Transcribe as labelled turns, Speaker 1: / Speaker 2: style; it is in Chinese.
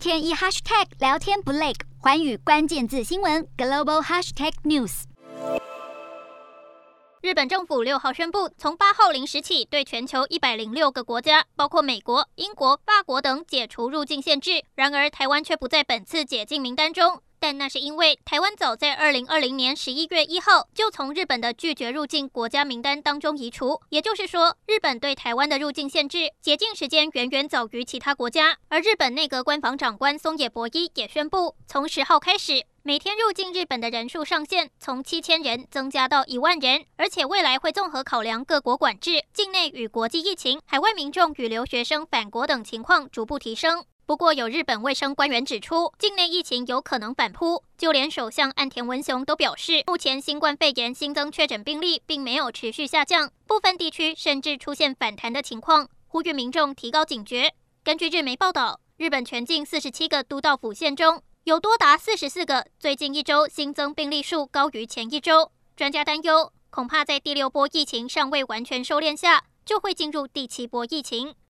Speaker 1: 天一 hashtag 聊天不累，寰宇关键字新闻 global hashtag news。
Speaker 2: 日本政府六号宣布，从八号零时起，对全球一百零六个国家，包括美国、英国、法国等，解除入境限制。然而，台湾却不在本次解禁名单中。但那是因为台湾早在二零二零年十一月一号就从日本的拒绝入境国家名单当中移除。也就是说，日本对台湾的入境限制解禁时间远远早于其他国家。而日本内阁官房长官松野博一也宣布，从十号开始。每天入境日本的人数上限从七千人增加到一万人，而且未来会综合考量各国管制、境内与国际疫情、海外民众与留学生返国等情况，逐步提升。不过，有日本卫生官员指出，境内疫情有可能反扑，就连首相岸田文雄都表示，目前新冠肺炎新增确诊病例并没有持续下降，部分地区甚至出现反弹的情况，呼吁民众提高警觉。根据日媒报道，日本全境四十七个都道府县中，有多达四十四个，最近一周新增病例数高于前一周。专家担忧，恐怕在第六波疫情尚未完全收敛下，就会进入第七波疫情。